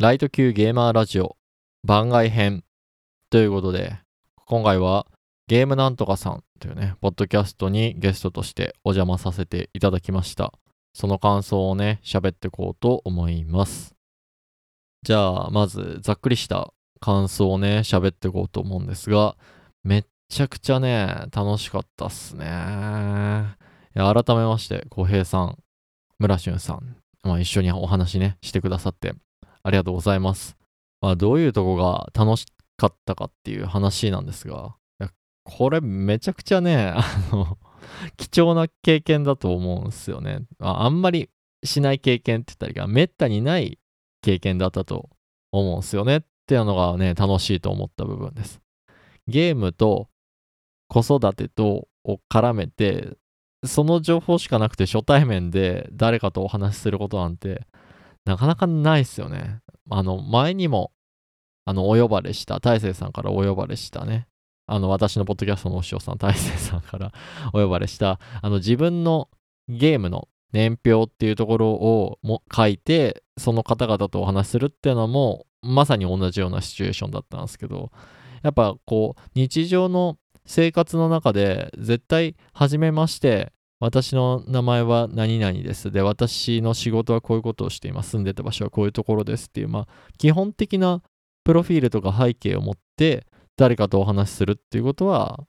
ライト級ゲーマーラジオ番外編ということで、今回はゲームなんとかさんというね、ポッドキャストにゲストとしてお邪魔させていただきました。その感想をね、喋ってこうと思います。じゃあ、まずざっくりした感想をね、喋ってこうと思うんですが、めっちゃくちゃね、楽しかったっすね。いや改めまして、小平さん、村俊さん、まあ、一緒にお話ね、してくださってありがとうございます。まあ、どういうとこが楽しかったかっていう話なんですが、これめちゃくちゃね、あの、貴重な経験だと思うんですよね。ああんまりしない経験って言ったりが、めったにない経験だったと思うんですよねっていうのがね、楽しいと思った部分です。ゲームと子育てとを絡めて、その情報しかなくて初対面で誰かとお話しすることなんてなかなかないっすよね。あの、前にも、あの、お呼ばれした、大勢さんからお呼ばれしたね、あの、私のポッドキャストのお師匠さん、大勢さんから お呼ばれした、あの、自分のゲームの年表っていうところをも書いて、その方々とお話しするっていうのも、まさに同じようなシチュエーションだったんですけど、やっぱこう、日常の生活の中で、絶対、初めまして、私の名前は何々です。で、私の仕事はこういうことをしています。住んでた場所はこういうところですっていう、まあ、基本的なプロフィールとか背景を持って、誰かとお話しするっていうことは、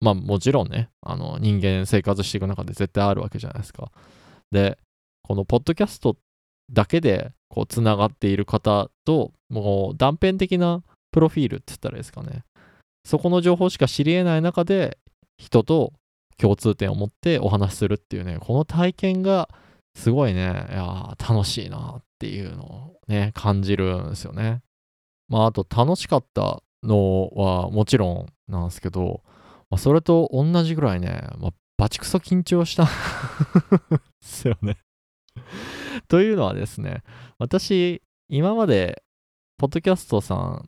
まあ、もちろんね、あの、人間生活していく中で絶対あるわけじゃないですか。で、このポッドキャストだけで、こう、つながっている方と、もう断片的なプロフィールって言ったらいいですかね。そこの情報しか知り得ない中で、人と共通点を持ってお話しするっていうね、この体験がすごいね、いや楽しいなっていうのをね、感じるんですよね。まあ、あと楽しかったのはもちろんなんですけど、まあ、それと同じぐらいね、まあ、バチクソ緊張したですよね。というのはですね、私、今まで、ポッドキャストさん、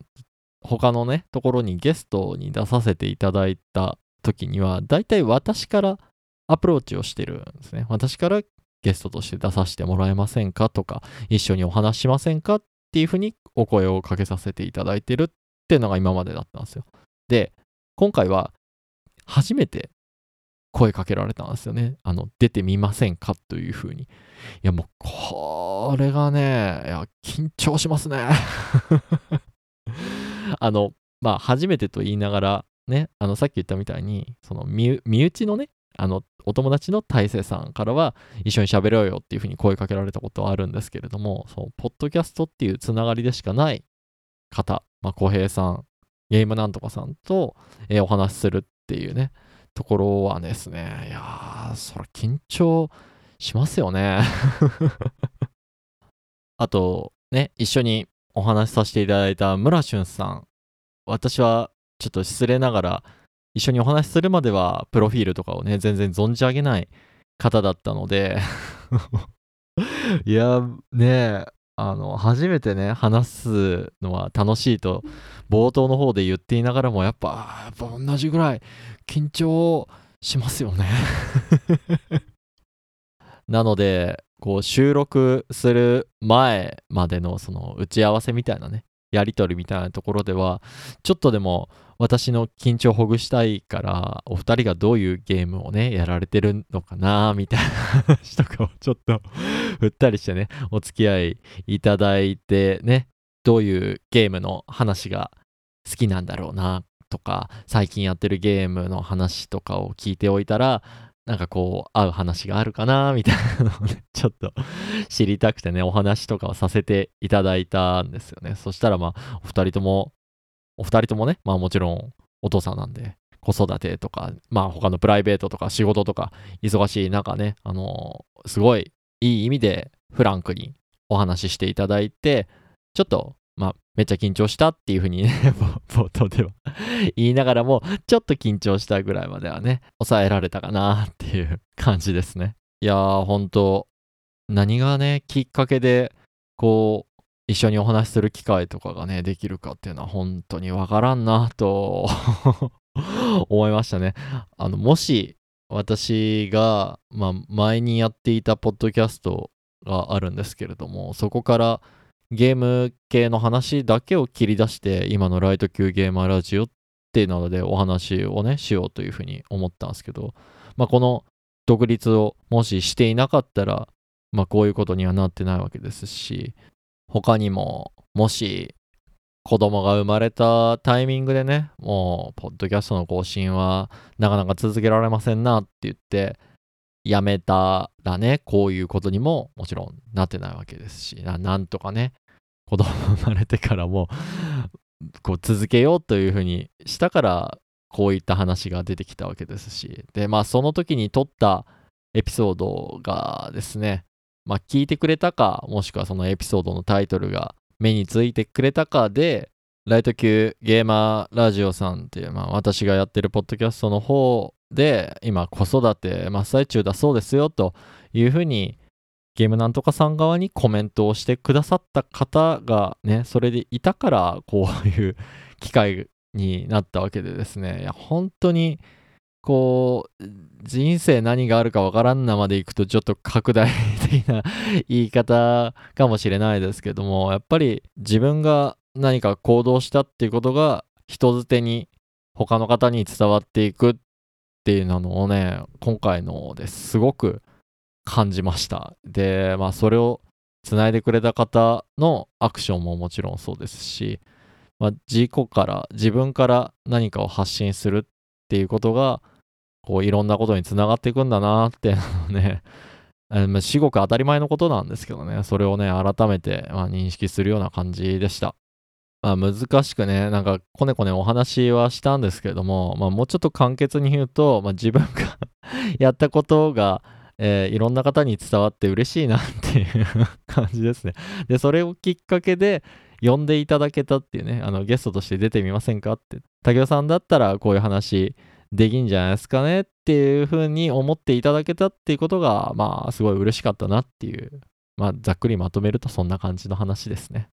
他のね、ところにゲストに出させていただいた時には、大体私からアプローチをしてるんですね。私からゲストとして出させてもらえませんかとか、一緒にお話しませんかっていうふうにお声をかけさせていただいてるっていうのが今までだったんですよ。で、今回は初めて声かけられたんですよね。あの、出てみませんかというふうに。いや、もう、これがね、いや、緊張しますね。あの、まあ、初めてと言いながら、ね、あの、さっき言ったみたいに、その身、内のね、あの、お友達の大勢さんからは、一緒に喋ろうよっていうふうに声かけられたことはあるんですけれども、その、ポッドキャストっていうつながりでしかない方、まあ、小平さん、ゲームなんとかさんと、えーお話しするっていうね、ところはですね、いやー、それ緊張しますよね。あと、ね、一緒にお話しさせていただいた村俊さん。私はちょっと失礼ながら、一緒にお話しするまでは、プロフィールとかをね、全然存じ上げない方だったので、いや、ねえ、あの、初めてね、話すのは楽しいと、冒頭の方で言っていながらも、やっぱ、やっぱ同じぐらい緊張しますよね。なので、こう収録する前までのその打ち合わせみたいなね、やりとりみたいなところでは、ちょっとでも私の緊張をほぐしたいから、お二人がどういうゲームをね、やられてるのかな、みたいな話とかをちょっと振ったりしてね、お付き合いいただいてね、どういうゲームの話が好きなんだろうな、とか、最近やってるゲームの話とかを聞いておいたら、なんかこう、合う話があるかな、みたいなのをね、ちょっと知りたくてね、お話とかをさせていただいたんですよね。そしたらまあ、お二人とも、お二人ともね、まあもちろんお父さんなんで、子育てとか、まあ他のプライベートとか仕事とか、忙しい中ね、あのすごいいい意味でフランクにお話ししていただいて、ちょっと、まあ、めっちゃ緊張したっていうふうにね、冒頭では 言いながらも、ちょっと緊張したぐらいまではね、抑えられたかなっていう感じですね。いやー、ほんと、何がね、きっかけで、こう、一緒にお話しする機会とかがね、できるかっていうのは本当にわからんなと 思いましたね。あの、もし、私が、まあ、前にやっていたポッドキャストがあるんですけれども、そこからゲーム系の話だけを切り出して今のライト級ゲーマーラジオっていうのでお話をねしようというふうに思ったんですけど、まあ、この独立をもししていなかったら、まあ、こういうことにはなってないわけですし他にももし子供が生まれたタイミングでねもうポッドキャストの更新はなかなか続けられませんなって言ってやめたらねこういうことにももちろんなってないわけですしなんとかね子供生まれてからもこう続けようというふうにしたからこういった話が出てきたわけですし。でまあその時に撮ったエピソードがですねまあ聞いてくれたかもしくはそのエピソードのタイトルが目についてくれたかでライト級ゲーマーラジオさんっていう、まあ、私がやってるポッドキャストの方で今子育て真っ最中だそうですよというふうにゲームなんとかさん側にコメントをしてくださった方がね、それでいたから、こういう機会になったわけでですね、いや、本当に、こう、人生何があるかわからんなまでいくと、ちょっと拡大的な言い方かもしれないですけども、やっぱり自分が何か行動したっていうことが、人づてに他の方に伝わっていくっていうのをね、今回のですごく感じました。で、まあ、それをつないでくれた方のアクションももちろんそうですし、まあ、自己から自分から何かを発信するっっていうことがこういろんなことにつながっていくんだなっていうのね 至極当たり前のことなんですけどねそれをね改めて、まあ、認識するような感じでした。まあ、難しくね、なんかこねこねお話はしたんですけれども、まあ、もうちょっと簡潔に言うと、まあ、自分が やったことがえー、いろんな方に伝わって嬉しいなっていう 感じですね。で、それをきっかけで呼んでいただけたっていうね、あのゲストとして出てみませんか？って、竹雄さんだったらこういう話できんじゃないですかねっていうふうに思っていただけたっていうことが、まあ、すごい嬉しかったなっていう、まあ、ざっくりまとめるとそんな感じの話ですね。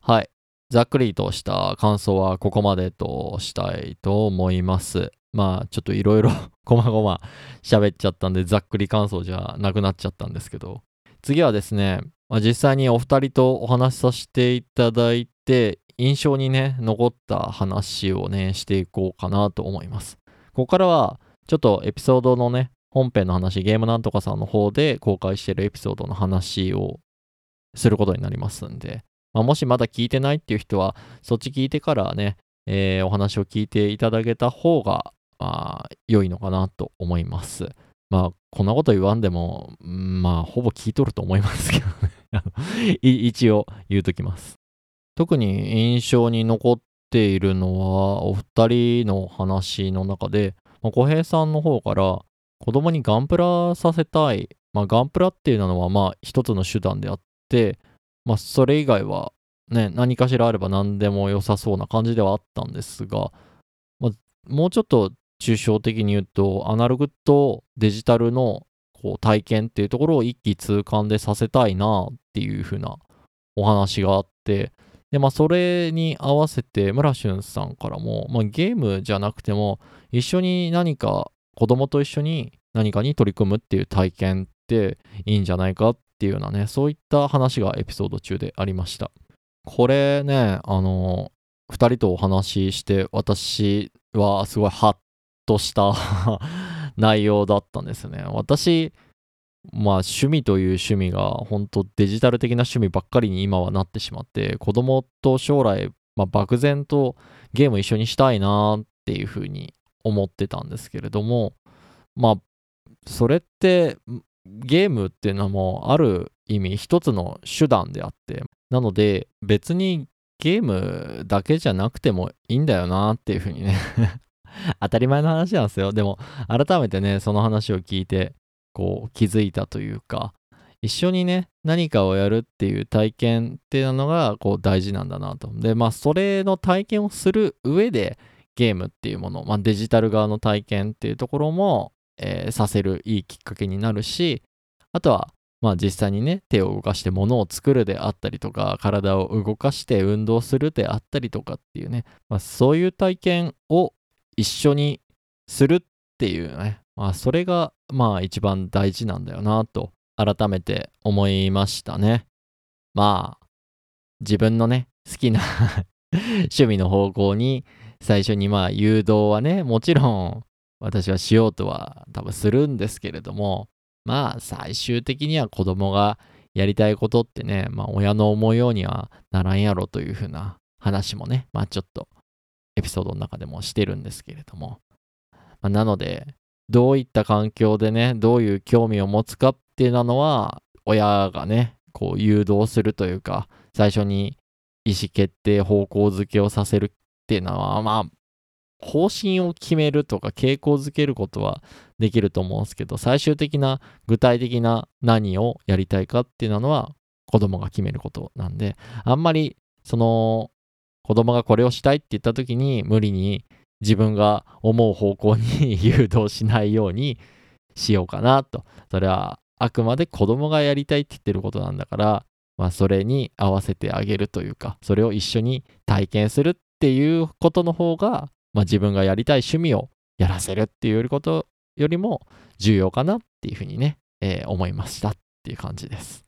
はい。ざっくりとした感想はここまでとしたいと思います。まあちょっといろいろ こまごま喋っちゃったんでざっくり感想じゃなくなっちゃったんですけど次はですね、まあ、実際にお二人とお話しさせていただいて印象にね残った話をねしていこうかなと思いますここからはちょっとエピソードのね本編の話ゲームなんとかさんの方で公開してるエピソードの話をすることになりますんで、まあ、もしまだ聞いてないっていう人はそっち聞いてからね、えー、お話を聞いていただけた方がまあ、良いのかなと思います。まあ、こんなこと言わんでも、まあ、ほぼ聞いとると思いますけどね 一応言うときます。特に印象に残っているのは、お二人の話の中で、まあ、小平さんの方から子供にガンプラさせたい。まあ、ガンプラっていうのは、まあ、一つの手段であって、まあ、それ以外は、ね、何かしらあれば何でも良さそうな感じではあったんですが、まあ、もうちょっと抽象的に言うと、アナログとデジタルのこう体験っていうところを一気通貫でさせたいなっていう風なお話があって、で、まあ、それに合わせて、村俊さんからも、まあ、ゲームじゃなくても、一緒に何か、子供と一緒に何かに取り組むっていう体験っていいんじゃないかっていうようなね、そういった話がエピソード中でありました。これね、あの、2人とお話しして、私はすごいハッとした 内容だったんですね。私、まあ趣味という趣味が本当デジタル的な趣味ばっかりに今はなってしまって子供と将来、まあ、漠然とゲーム一緒にしたいなっていうふうに思ってたんですけれどもまあそれってゲームっていうのもある意味一つの手段であってなので別にゲームだけじゃなくてもいいんだよなっていうふうにね 当たり前の話なんですよ。でも、改めてね、その話を聞いて、こう、気づいたというか、一緒にね、何かをやるっていう体験っていうのが、こう、大事なんだなと。で、まあ、それの体験をする上で、ゲームっていうもの、まあ、デジタル側の体験っていうところも、えー、させるいいきっかけになるし、あとは、まあ実際にね、手を動かして物を作るであったりとか、体を動かして運動するであったりとかっていうね、まあ、そういう体験を一緒にするっていうね、まあ、それがまあ一番大事なんだよなと改めて思いましたね。まあ自分のね、好きな 趣味の方向に最初にまあ誘導はね、もちろん私はしようとは多分するんですけれども、まあ最終的には子供がやりたいことってね、まあ親の思うようにはならんやろというふうな話もね、まあちょっとエピソードの中でもしてるんですけれども、まあ、なので、どういった環境でね、どういう興味を持つかっていうのは、親がね、こう誘導するというか、最初に意思決定、方向づけをさせるっていうのは、まあ、方針を決めるとか傾向づけることはできると思うんですけど、最終的な具体的な何をやりたいかっていうのは子供が決めることなんで、あんまりその子供がこれをしたいって言った時に無理に自分が思う方向に 誘導しないようにしようかなと。それはあくまで子供がやりたいって言ってることなんだから、まあ、それに合わせてあげるというか、それを一緒に体験するっていうことの方が、まあ、自分がやりたい趣味をやらせるっていうことよりも重要かなっていうふうにね、えー、思いましたっていう感じです。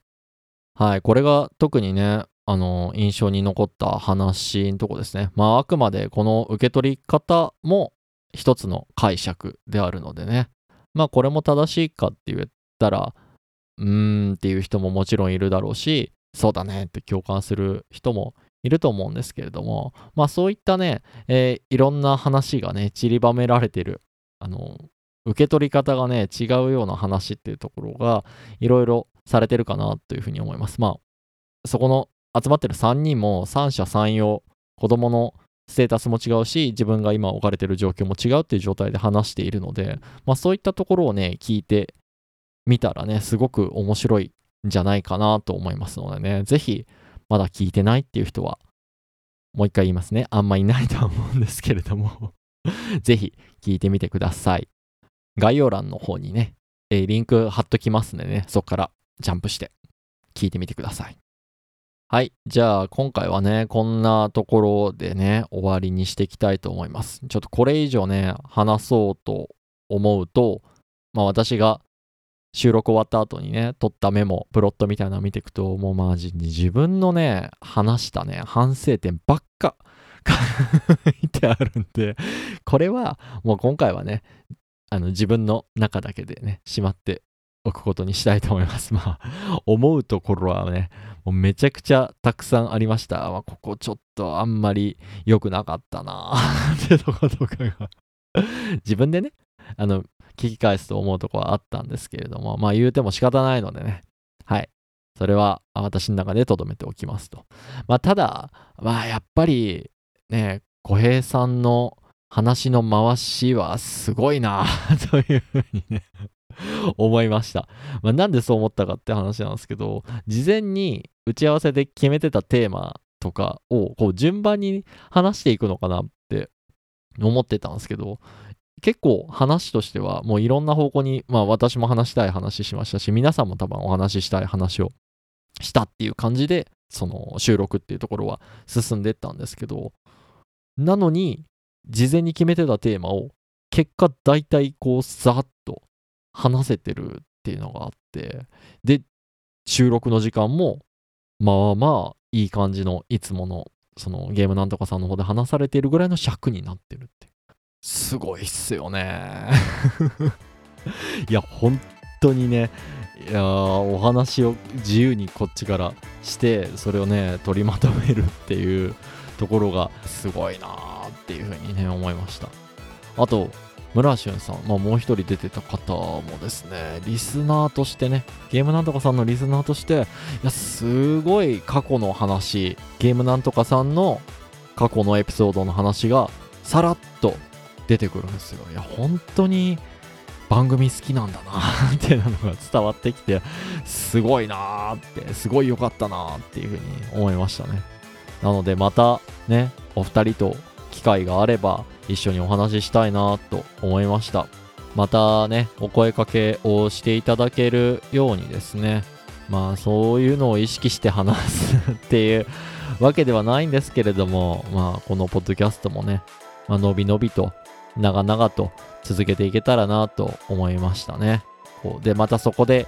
はい、これが特にね、あの、印象に残った話のとこですね。まあ、あくまでこの受け取り方も一つの解釈であるのでね。まあ、これも正しいかって言ったら、うーんっていう人ももちろんいるだろうし、そうだねって共感する人もいると思うんですけれども、まあそういったね、えー、いろんな話がね、散りばめられてる、あの、受け取り方がね、違うような話っていうところが、いろいろされてるかなというふうに思います。まあ、そこの集まってる3人も三者三様、子供のステータスも違うし、自分が今置かれてる状況も違うっていう状態で話しているので、まあそういったところをね、聞いて見たらね、すごく面白いんじゃないかなと思いますのでね、ぜひ、まだ聞いてないっていう人は、もう一回言いますね。あんまいないとは思うんですけれども ぜひ聞いてみてください。概要欄の方にね、えー、リンク貼っときますんでね、そこからジャンプして聞いてみてください。はい。じゃあ、今回はね、こんなところでね、終わりにしていきたいと思います。ちょっとこれ以上ね、話そうと思うと、まあ私が収録終わった後にね、撮ったメモ、プロットみたいなの見ていくと、もうマジに自分のね、話したね、反省点ばっか 書いてあるんで、これはもう今回はね、あの自分の中だけでね、しまっておくことにしたいと思います。まあ、思うところはね、もうめちゃくちゃたくさんありました。まあ、ここちょっとあんまり良くなかったな ってとことかが 自分でね、あの、聞き返すと思うとこはあったんですけれども、まあ言うても仕方ないのでね。はい。それは私の中で留めておきますと。まあただ、まあやっぱりね、小平さんの話の回しはすごいなというふうにね 思いました。まあ、なんでそう思ったかって話なんですけど、事前に打ち合わせで決めてたテーマとかをこう順番に話していくのかなって思ってたんですけど、結構話としてはもういろんな方向に、まあ私も話したい話しましたし、皆さんも多分お話ししたい話をしたっていう感じで、その収録っていうところは進んでったんですけど、なのに、事前に決めてたテーマを結果大体こうざっと話せてるっていうのがあって、で、収録の時間もまあまあいい感じのいつものそのゲームなんとかさんの方で話されているぐらいの尺になってるってすごいっすよね。いや、本当にね、いやお話を自由にこっちからして、それをね、取りまとめるっていうところがすごいなーっていうふうにね、思いました。あと、村俊さん、まあ、もう一人出てた方もですね、リスナーとしてね、ゲームなんとかさんのリスナーとして、いや、すごい過去の話、ゲームなんとかさんの過去のエピソードの話がさらっと出てくるんですよ。いや、本当に番組好きなんだな っていうのが伝わってきて、すごいなーって、すごい良かったなーっていうふうに思いましたね。なのでまたね、お二人と機会があれば一緒にお話ししたいなと思いました。またね、お声かけをしていただけるようにですね、まあそういうのを意識して話すっていうわけではないんですけれども、まあこのポッドキャストもね、まあ、のびのびと長々と続けていけたらなと思いましたね。こうで、またそこで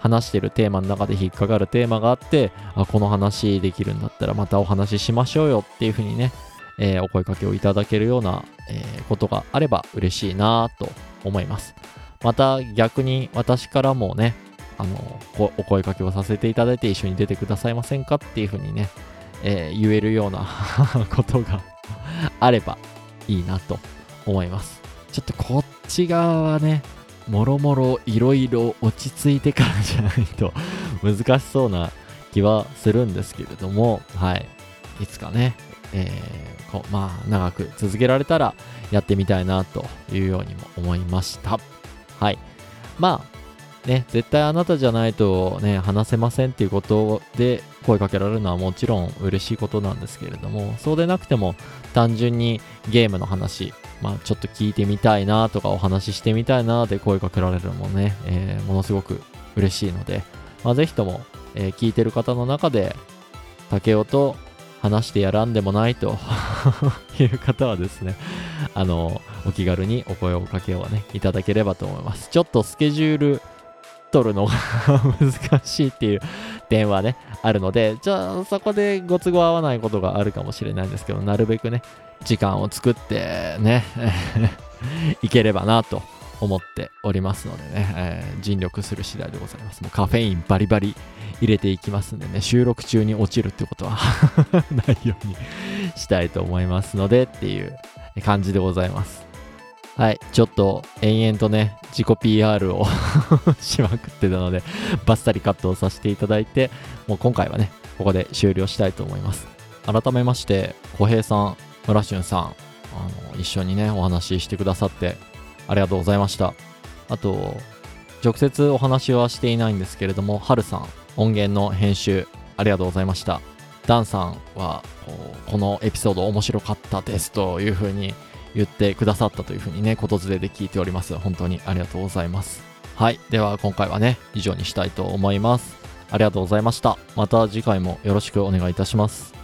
話してるテーマの中で引っかかるテーマがあってあこの話できるんだったらまたお話ししましょうよっていうふうにね、えー、お声かけをいただけるような、えー、ことがあれば嬉しいなと思いますまた逆に私からもねあのお声かけをさせていただいて一緒に出てくださいませんかっていうふうにね、えー、言えるような ことがあればいいなと思いますちょっとこっち側はねもろもろいろいろ落ち着いてからじゃないと 難しそうな気はするんですけれども、はい。いつかね、えー、こまあ、長く続けられたらやってみたいなというようにも思いました。はい。まあ、ね、絶対あなたじゃないとね、話せませんっていうことで声かけられるのはもちろん嬉しいことなんですけれども、そうでなくても単純にゲームの話、まあ、ちょっと聞いてみたいなとかお話ししてみたいなで声かけられるのもね、えー、ものすごく嬉しいので、まあ、ぜひとも、えー、聞いてる方の中で竹雄と話してやらんでもないと いう方はですね、あの、お気軽にお声をかけをね、いただければと思います。ちょっとスケジュール取るのが 難しいっていう点はね、あるので、じゃあそこでご都合合わないことがあるかもしれないんですけど、なるべくね、時間を作ってね、いければなと思っておりますのでね、えー、尽力する次第でございます。もうカフェインバリバリ入れていきますんでね、収録中に落ちるってことは ないようにしたいと思いますのでっていう感じでございます。はい、ちょっと延々とね、自己 PR を しまくってたので、バッサリカットをさせていただいて、もう今回はね、ここで終了したいと思います。改めまして、小平さん、村俊さん、あの、一緒にね、お話ししてくださってありがとうございました。あと、直接お話はしていないんですけれども、はるさん、音源の編集、ありがとうございました。ダンさんは、このエピソード面白かったですというふうに言ってくださったというふうにね、ことずれで聞いております。本当にありがとうございます。はい。では今回はね、以上にしたいと思います。ありがとうございました。また次回もよろしくお願いいたします。